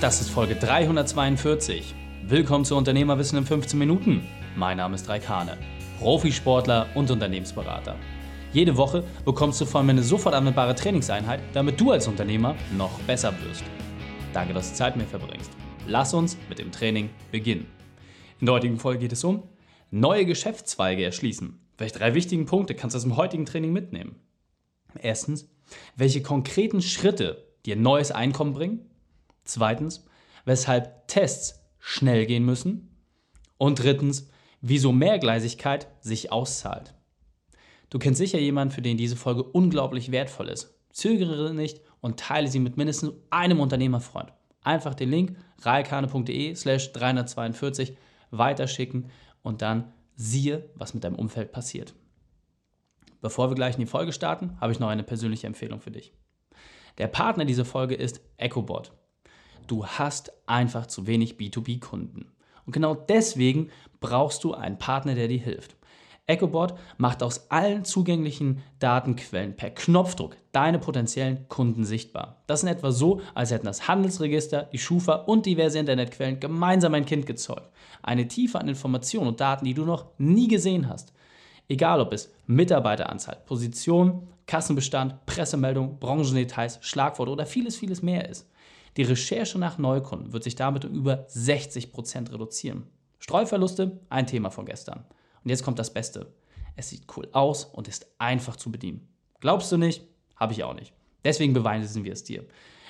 Das ist Folge 342. Willkommen zu Unternehmerwissen in 15 Minuten. Mein Name ist Raikane, Profisportler und Unternehmensberater. Jede Woche bekommst du von mir eine sofort anwendbare Trainingseinheit, damit du als Unternehmer noch besser wirst. Danke, dass du Zeit mit mir verbringst. Lass uns mit dem Training beginnen. In der heutigen Folge geht es um neue Geschäftszweige erschließen. Welche drei wichtigen Punkte kannst du aus dem heutigen Training mitnehmen? Erstens, welche konkreten Schritte dir neues Einkommen bringen? Zweitens, weshalb Tests schnell gehen müssen. Und drittens, wieso Mehrgleisigkeit sich auszahlt. Du kennst sicher jemanden, für den diese Folge unglaublich wertvoll ist. Zögere nicht und teile sie mit mindestens einem Unternehmerfreund. Einfach den Link raikane.de slash 342 weiterschicken und dann siehe, was mit deinem Umfeld passiert. Bevor wir gleich in die Folge starten, habe ich noch eine persönliche Empfehlung für dich. Der Partner dieser Folge ist EchoBot. Du hast einfach zu wenig B2B-Kunden. Und genau deswegen brauchst du einen Partner, der dir hilft. EchoBot macht aus allen zugänglichen Datenquellen per Knopfdruck deine potenziellen Kunden sichtbar. Das ist in etwa so, als hätten das Handelsregister, die Schufa und diverse Internetquellen gemeinsam ein Kind gezeugt. Eine Tiefe an Informationen und Daten, die du noch nie gesehen hast. Egal ob es Mitarbeiteranzahl, Position, Kassenbestand, Pressemeldung, Branchendetails, Schlagworte oder vieles, vieles mehr ist. Die Recherche nach Neukunden wird sich damit um über 60% reduzieren. Streuverluste, ein Thema von gestern. Und jetzt kommt das Beste. Es sieht cool aus und ist einfach zu bedienen. Glaubst du nicht? Habe ich auch nicht. Deswegen beweisen wir es dir.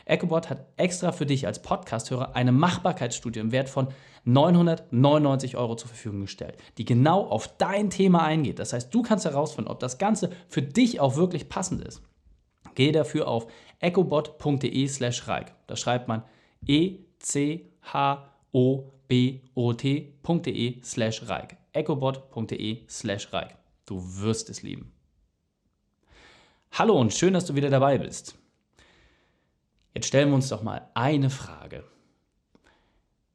EchoBot hat extra für dich als Podcast-Hörer eine Machbarkeitsstudie im Wert von 999 Euro zur Verfügung gestellt, die genau auf dein Thema eingeht. Das heißt, du kannst herausfinden, ob das Ganze für dich auch wirklich passend ist. Gehe dafür auf ecobot.de slash Reik. Da schreibt man e-c-h-o-b-o-t.de slash Reik. ecobot.de slash Reik. Du wirst es lieben. Hallo und schön, dass du wieder dabei bist. Jetzt stellen wir uns doch mal eine Frage.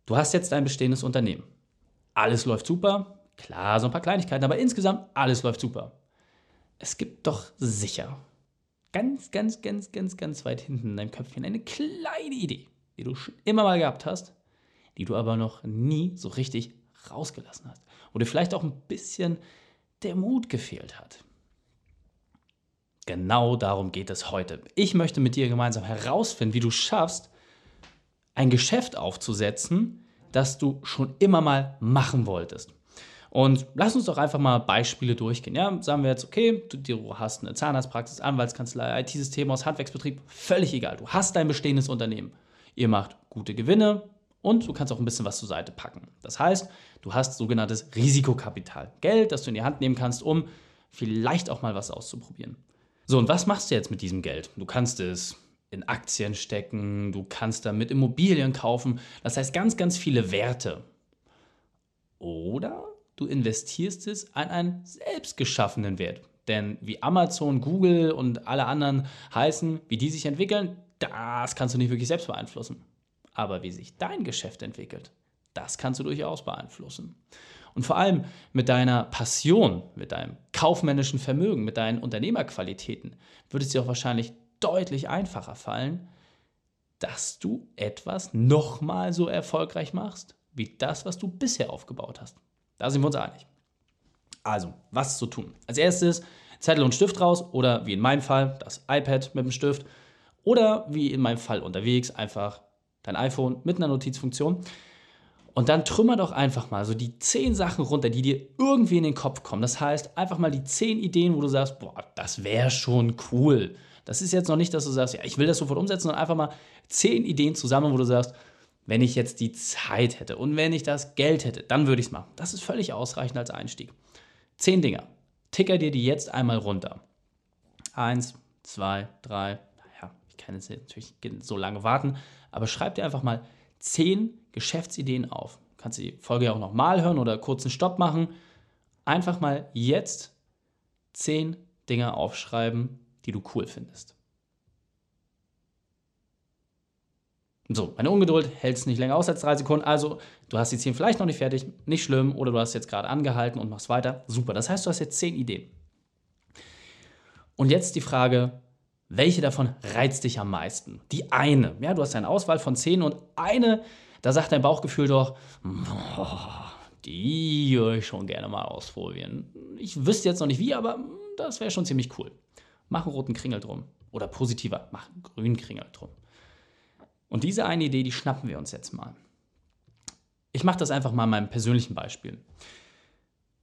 Du hast jetzt ein bestehendes Unternehmen. Alles läuft super. Klar, so ein paar Kleinigkeiten, aber insgesamt alles läuft super. Es gibt doch sicher ganz, ganz, ganz, ganz, ganz weit hinten in deinem Köpfchen eine kleine Idee, die du schon immer mal gehabt hast, die du aber noch nie so richtig rausgelassen hast. Wo dir vielleicht auch ein bisschen der Mut gefehlt hat. Genau darum geht es heute. Ich möchte mit dir gemeinsam herausfinden, wie du schaffst, ein Geschäft aufzusetzen, das du schon immer mal machen wolltest. Und lass uns doch einfach mal Beispiele durchgehen. Ja, sagen wir jetzt, okay, du, du hast eine Zahnarztpraxis, Anwaltskanzlei, IT-System aus Handwerksbetrieb, völlig egal. Du hast dein bestehendes Unternehmen. Ihr macht gute Gewinne und du kannst auch ein bisschen was zur Seite packen. Das heißt, du hast sogenanntes Risikokapital. Geld, das du in die Hand nehmen kannst, um vielleicht auch mal was auszuprobieren. So, und was machst du jetzt mit diesem Geld? Du kannst es in Aktien stecken, du kannst damit Immobilien kaufen, das heißt ganz, ganz viele Werte. Oder du investierst es an einen selbst geschaffenen Wert. Denn wie Amazon, Google und alle anderen heißen, wie die sich entwickeln, das kannst du nicht wirklich selbst beeinflussen. Aber wie sich dein Geschäft entwickelt, das kannst du durchaus beeinflussen. Und vor allem mit deiner Passion, mit deinem kaufmännischen Vermögen, mit deinen Unternehmerqualitäten wird es dir auch wahrscheinlich deutlich einfacher fallen, dass du etwas nochmal so erfolgreich machst, wie das, was du bisher aufgebaut hast. Da sind wir uns einig. Also, was zu tun? Als erstes Zettel und Stift raus oder wie in meinem Fall das iPad mit dem Stift oder wie in meinem Fall unterwegs einfach dein iPhone mit einer Notizfunktion. Und dann trümmer doch einfach mal so die zehn Sachen runter, die dir irgendwie in den Kopf kommen. Das heißt, einfach mal die zehn Ideen, wo du sagst, boah, das wäre schon cool. Das ist jetzt noch nicht, dass du sagst, ja, ich will das sofort umsetzen, sondern einfach mal zehn Ideen zusammen, wo du sagst, wenn ich jetzt die Zeit hätte und wenn ich das Geld hätte, dann würde ich es machen. Das ist völlig ausreichend als Einstieg. Zehn Dinge. Ticker dir die jetzt einmal runter. Eins, zwei, drei. Naja, ich kann jetzt natürlich so lange warten, aber schreib dir einfach mal zehn Geschäftsideen auf. Du kannst die Folge ja auch nochmal hören oder kurzen Stopp machen. Einfach mal jetzt zehn Dinge aufschreiben, die du cool findest. So, meine Ungeduld hält es nicht länger aus als drei Sekunden. Also, du hast die 10 vielleicht noch nicht fertig, nicht schlimm, oder du hast jetzt gerade angehalten und machst weiter. Super. Das heißt, du hast jetzt 10 Ideen. Und jetzt die Frage, welche davon reizt dich am meisten? Die eine. Ja, du hast eine Auswahl von zehn und eine, da sagt dein Bauchgefühl doch, die würde ich schon gerne mal ausprobieren. Ich wüsste jetzt noch nicht wie, aber das wäre schon ziemlich cool. Mach einen roten Kringel drum. Oder positiver, mach einen grünen Kringel drum. Und diese eine Idee, die schnappen wir uns jetzt mal. Ich mache das einfach mal in meinem persönlichen Beispiel.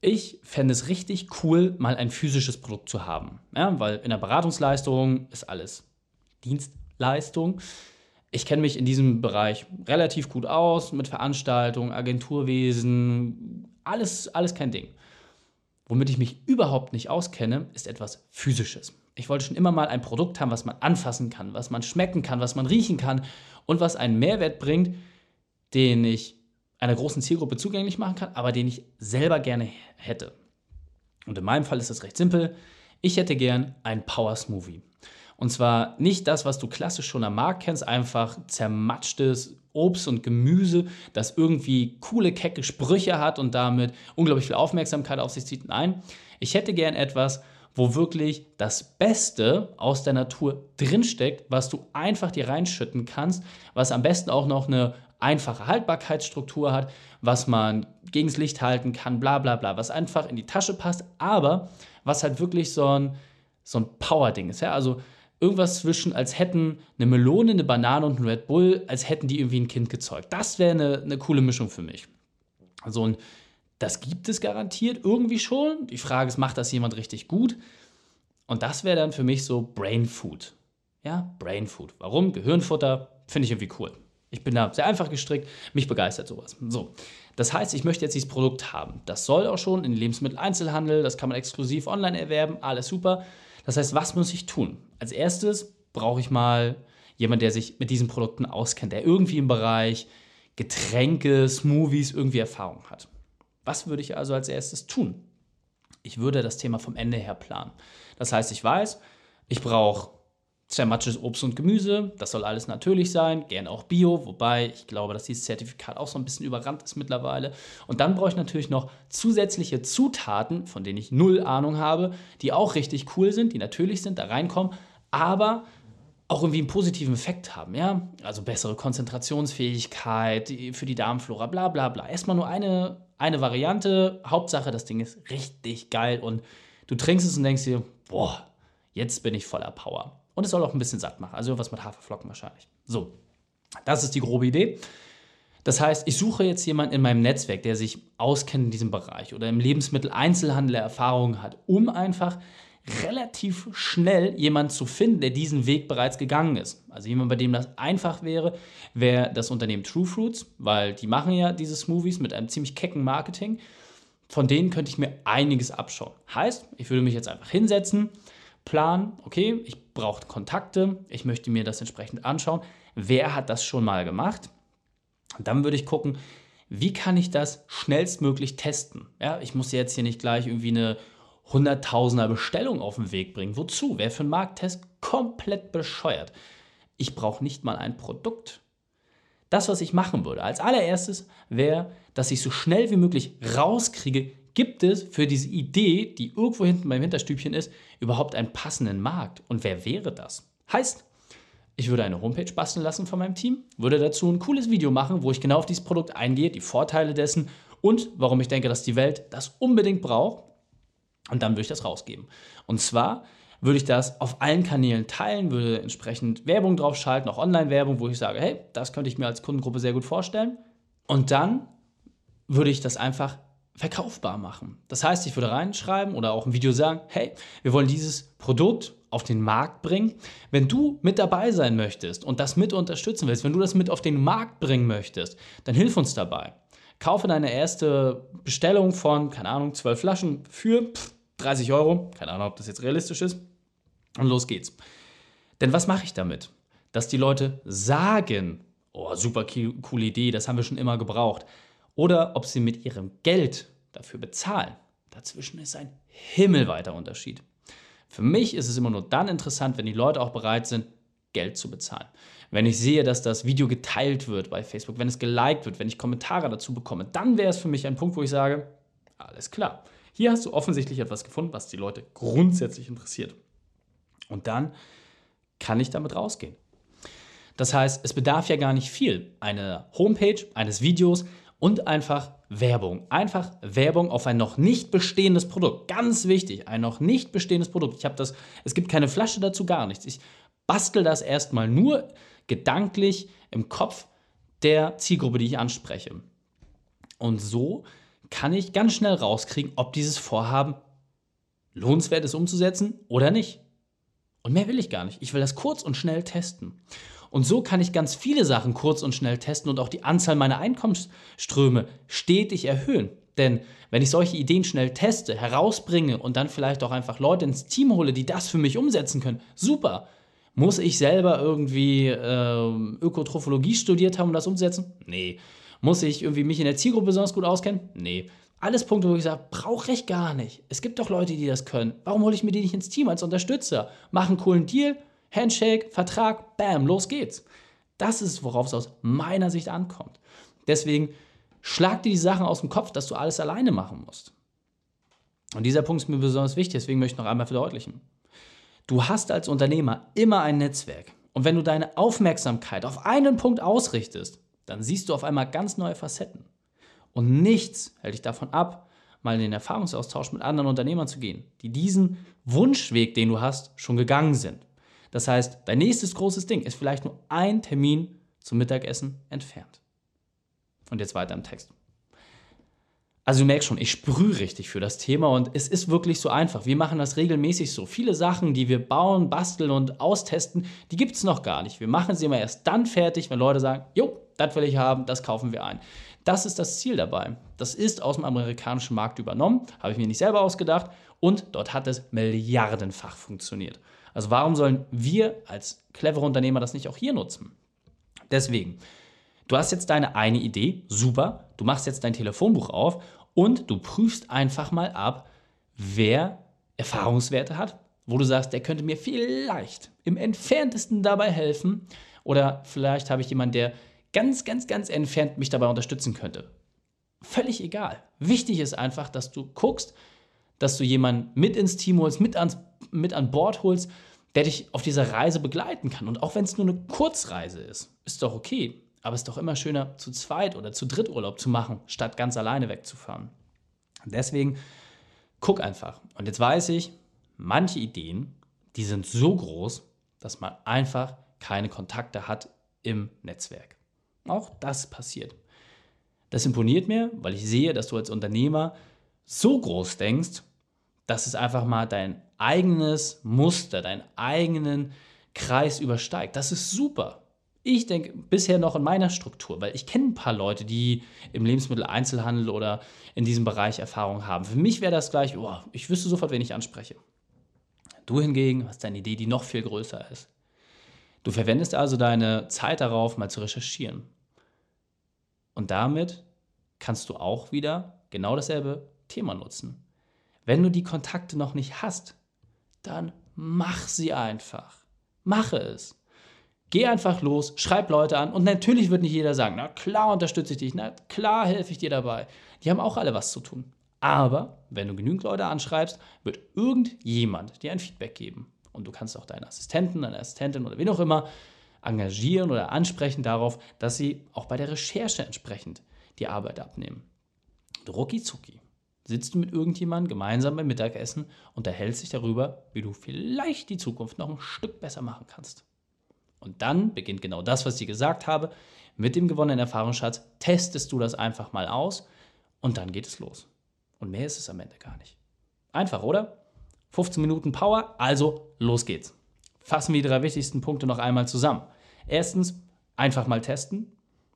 Ich fände es richtig cool, mal ein physisches Produkt zu haben. Ja, weil in der Beratungsleistung ist alles Dienstleistung. Ich kenne mich in diesem Bereich relativ gut aus mit Veranstaltungen, Agenturwesen, alles, alles kein Ding. Womit ich mich überhaupt nicht auskenne, ist etwas Physisches. Ich wollte schon immer mal ein Produkt haben, was man anfassen kann, was man schmecken kann, was man riechen kann und was einen Mehrwert bringt, den ich einer großen Zielgruppe zugänglich machen kann, aber den ich selber gerne hätte. Und in meinem Fall ist das recht simpel. Ich hätte gern ein Power Smoothie. Und zwar nicht das, was du klassisch schon am Markt kennst, einfach zermatschtes Obst und Gemüse, das irgendwie coole, kecke Sprüche hat und damit unglaublich viel Aufmerksamkeit auf sich zieht. Nein, ich hätte gern etwas, wo wirklich das Beste aus der Natur drinsteckt, was du einfach dir reinschütten kannst, was am besten auch noch eine einfache Haltbarkeitsstruktur hat, was man gegens Licht halten kann, bla bla bla, was einfach in die Tasche passt, aber was halt wirklich so ein, so ein Power-Ding ist. Ja? Also irgendwas zwischen, als hätten eine Melone, eine Banane und ein Red Bull, als hätten die irgendwie ein Kind gezeugt. Das wäre eine, eine coole Mischung für mich. Also, und das gibt es garantiert irgendwie schon. Die Frage ist, macht das jemand richtig gut? Und das wäre dann für mich so Brain Food. Ja, Brain Food. Warum? Gehirnfutter finde ich irgendwie cool. Ich bin da sehr einfach gestrickt, mich begeistert sowas. So, das heißt, ich möchte jetzt dieses Produkt haben. Das soll auch schon in Lebensmitteleinzelhandel, das kann man exklusiv online erwerben, alles super. Das heißt, was muss ich tun? Als erstes brauche ich mal jemanden, der sich mit diesen Produkten auskennt, der irgendwie im Bereich Getränke, Smoothies irgendwie Erfahrung hat. Was würde ich also als erstes tun? Ich würde das Thema vom Ende her planen. Das heißt, ich weiß, ich brauche zermatschtes Obst und Gemüse, das soll alles natürlich sein, gern auch Bio, wobei ich glaube, dass dieses Zertifikat auch so ein bisschen überrannt ist mittlerweile. Und dann brauche ich natürlich noch zusätzliche Zutaten, von denen ich null Ahnung habe, die auch richtig cool sind, die natürlich sind, da reinkommen, aber auch irgendwie einen positiven Effekt haben, ja? Also bessere Konzentrationsfähigkeit für die Darmflora, bla bla bla. Erstmal nur eine eine Variante. Hauptsache, das Ding ist richtig geil und du trinkst es und denkst dir, boah, jetzt bin ich voller Power. Und es soll auch ein bisschen satt machen. Also was mit Haferflocken wahrscheinlich. So, das ist die grobe Idee. Das heißt, ich suche jetzt jemanden in meinem Netzwerk, der sich auskennt in diesem Bereich oder im Lebensmitteleinzelhandel Erfahrungen hat, um einfach relativ schnell jemanden zu finden, der diesen Weg bereits gegangen ist. Also jemand, bei dem das einfach wäre, wäre das Unternehmen True Fruits, weil die machen ja diese Smoothies mit einem ziemlich kecken Marketing. Von denen könnte ich mir einiges abschauen. Heißt, ich würde mich jetzt einfach hinsetzen, planen, okay, ich brauche Kontakte, ich möchte mir das entsprechend anschauen. Wer hat das schon mal gemacht? Und dann würde ich gucken, wie kann ich das schnellstmöglich testen? Ja, ich muss jetzt hier nicht gleich irgendwie eine Hunderttausender Bestellungen auf den Weg bringen. Wozu? Wer für einen Markttest komplett bescheuert. Ich brauche nicht mal ein Produkt. Das, was ich machen würde, als allererstes wäre, dass ich so schnell wie möglich rauskriege, gibt es für diese Idee, die irgendwo hinten beim Hinterstübchen ist, überhaupt einen passenden Markt? Und wer wäre das? Heißt, ich würde eine Homepage basteln lassen von meinem Team, würde dazu ein cooles Video machen, wo ich genau auf dieses Produkt eingehe, die Vorteile dessen und warum ich denke, dass die Welt das unbedingt braucht und dann würde ich das rausgeben. Und zwar würde ich das auf allen Kanälen teilen, würde entsprechend Werbung draufschalten, auch Online-Werbung, wo ich sage, hey, das könnte ich mir als Kundengruppe sehr gut vorstellen. Und dann würde ich das einfach verkaufbar machen. Das heißt, ich würde reinschreiben oder auch ein Video sagen, hey, wir wollen dieses Produkt auf den Markt bringen. Wenn du mit dabei sein möchtest und das mit unterstützen willst, wenn du das mit auf den Markt bringen möchtest, dann hilf uns dabei. Kaufe deine erste Bestellung von, keine Ahnung, 12 Flaschen für 30 Euro. Keine Ahnung, ob das jetzt realistisch ist. Und los geht's. Denn was mache ich damit? Dass die Leute sagen, oh, super coole Idee, das haben wir schon immer gebraucht. Oder ob sie mit ihrem Geld dafür bezahlen. Dazwischen ist ein himmelweiter Unterschied. Für mich ist es immer nur dann interessant, wenn die Leute auch bereit sind, Geld zu bezahlen. Wenn ich sehe, dass das Video geteilt wird bei Facebook, wenn es geliked wird, wenn ich Kommentare dazu bekomme, dann wäre es für mich ein Punkt, wo ich sage, alles klar. Hier hast du offensichtlich etwas gefunden, was die Leute grundsätzlich interessiert. Und dann kann ich damit rausgehen. Das heißt, es bedarf ja gar nicht viel. Eine Homepage, eines Videos und einfach Werbung. Einfach Werbung auf ein noch nicht bestehendes Produkt. Ganz wichtig, ein noch nicht bestehendes Produkt. Ich habe das, es gibt keine Flasche dazu, gar nichts. Ich bastel das erstmal nur gedanklich im Kopf der Zielgruppe, die ich anspreche. Und so kann ich ganz schnell rauskriegen, ob dieses Vorhaben lohnenswert ist umzusetzen oder nicht. Und mehr will ich gar nicht. Ich will das kurz und schnell testen. Und so kann ich ganz viele Sachen kurz und schnell testen und auch die Anzahl meiner Einkommensströme stetig erhöhen. Denn wenn ich solche Ideen schnell teste, herausbringe und dann vielleicht auch einfach Leute ins Team hole, die das für mich umsetzen können, super. Muss ich selber irgendwie äh, Ökotrophologie studiert haben, um das umzusetzen? Nee. Muss ich irgendwie mich in der Zielgruppe besonders gut auskennen? Nee. Alles Punkte, wo ich sage, brauche ich gar nicht. Es gibt doch Leute, die das können. Warum hole ich mir die nicht ins Team als Unterstützer? Mach einen coolen Deal, Handshake, Vertrag, bam, los geht's. Das ist, worauf es aus meiner Sicht ankommt. Deswegen schlag dir die Sachen aus dem Kopf, dass du alles alleine machen musst. Und dieser Punkt ist mir besonders wichtig, deswegen möchte ich noch einmal verdeutlichen. Du hast als Unternehmer immer ein Netzwerk. Und wenn du deine Aufmerksamkeit auf einen Punkt ausrichtest, dann siehst du auf einmal ganz neue Facetten. Und nichts hält dich davon ab, mal in den Erfahrungsaustausch mit anderen Unternehmern zu gehen, die diesen Wunschweg, den du hast, schon gegangen sind. Das heißt, dein nächstes großes Ding ist vielleicht nur ein Termin zum Mittagessen entfernt. Und jetzt weiter im Text. Also du merkst schon, ich sprühe richtig für das Thema und es ist wirklich so einfach. Wir machen das regelmäßig so. Viele Sachen, die wir bauen, basteln und austesten, die gibt es noch gar nicht. Wir machen sie immer erst dann fertig, wenn Leute sagen, jo, das will ich haben, das kaufen wir ein. Das ist das Ziel dabei. Das ist aus dem amerikanischen Markt übernommen, habe ich mir nicht selber ausgedacht und dort hat es milliardenfach funktioniert. Also warum sollen wir als clevere Unternehmer das nicht auch hier nutzen? Deswegen, du hast jetzt deine eine Idee, super, du machst jetzt dein Telefonbuch auf und du prüfst einfach mal ab, wer Erfahrungswerte hat, wo du sagst, der könnte mir vielleicht im entferntesten dabei helfen. Oder vielleicht habe ich jemanden, der ganz, ganz, ganz entfernt mich dabei unterstützen könnte. Völlig egal. Wichtig ist einfach, dass du guckst, dass du jemanden mit ins Team holst, mit, ans, mit an Bord holst, der dich auf dieser Reise begleiten kann. Und auch wenn es nur eine Kurzreise ist, ist doch okay. Aber es ist doch immer schöner, zu zweit oder zu dritt Urlaub zu machen, statt ganz alleine wegzufahren. Deswegen guck einfach. Und jetzt weiß ich, manche Ideen, die sind so groß, dass man einfach keine Kontakte hat im Netzwerk. Auch das passiert. Das imponiert mir, weil ich sehe, dass du als Unternehmer so groß denkst, dass es einfach mal dein eigenes Muster, deinen eigenen Kreis übersteigt. Das ist super. Ich denke bisher noch in meiner Struktur, weil ich kenne ein paar Leute, die im Lebensmitteleinzelhandel oder in diesem Bereich Erfahrung haben. Für mich wäre das gleich, oh, ich wüsste sofort, wen ich anspreche. Du hingegen hast eine Idee, die noch viel größer ist. Du verwendest also deine Zeit darauf, mal zu recherchieren. Und damit kannst du auch wieder genau dasselbe Thema nutzen. Wenn du die Kontakte noch nicht hast, dann mach sie einfach. Mache es. Geh einfach los, schreib Leute an und natürlich wird nicht jeder sagen, na klar unterstütze ich dich, na klar helfe ich dir dabei. Die haben auch alle was zu tun. Aber wenn du genügend Leute anschreibst, wird irgendjemand dir ein Feedback geben. Und du kannst auch deinen Assistenten, deine Assistentin oder wen auch immer engagieren oder ansprechen darauf, dass sie auch bei der Recherche entsprechend die Arbeit abnehmen. Rucki zucki sitzt du mit irgendjemandem gemeinsam beim Mittagessen und erhältst dich darüber, wie du vielleicht die Zukunft noch ein Stück besser machen kannst. Und dann beginnt genau das, was ich gesagt habe. Mit dem gewonnenen Erfahrungsschatz testest du das einfach mal aus und dann geht es los. Und mehr ist es am Ende gar nicht. Einfach, oder? 15 Minuten Power, also los geht's. Fassen wir die drei wichtigsten Punkte noch einmal zusammen. Erstens, einfach mal testen.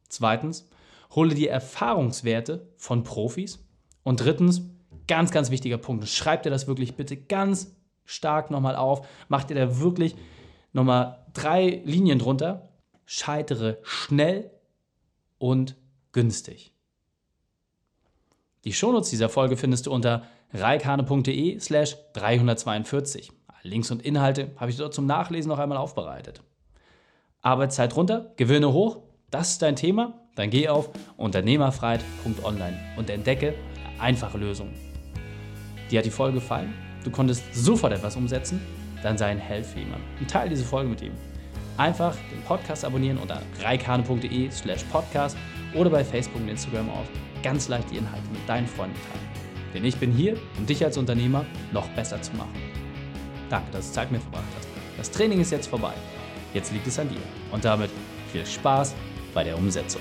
Zweitens, hole dir Erfahrungswerte von Profis. Und drittens, ganz, ganz wichtiger Punkt, schreib dir das wirklich bitte ganz stark nochmal auf. Mach dir da wirklich nochmal drei Linien drunter. Scheitere schnell und günstig. Die Shownotes dieser Folge findest du unter reikane.de slash 342. Links und Inhalte habe ich dort zum Nachlesen noch einmal aufbereitet. Arbeitszeit runter, Gewinne hoch, das ist dein Thema? Dann geh auf unternehmerfreiheit.online und entdecke einfache Lösungen. Dir hat die Folge gefallen? Du konntest sofort etwas umsetzen? Dann sei ein Held für jemanden. Und teile diese Folge mit ihm. Einfach den Podcast abonnieren unter reikane.de slash podcast oder bei Facebook und Instagram auf. Ganz leicht die Inhalte mit deinen Freunden teilen. Denn ich bin hier, um dich als Unternehmer noch besser zu machen. Danke, dass du Zeit mit mir verbracht hast. Das Training ist jetzt vorbei. Jetzt liegt es an dir. Und damit viel Spaß bei der Umsetzung.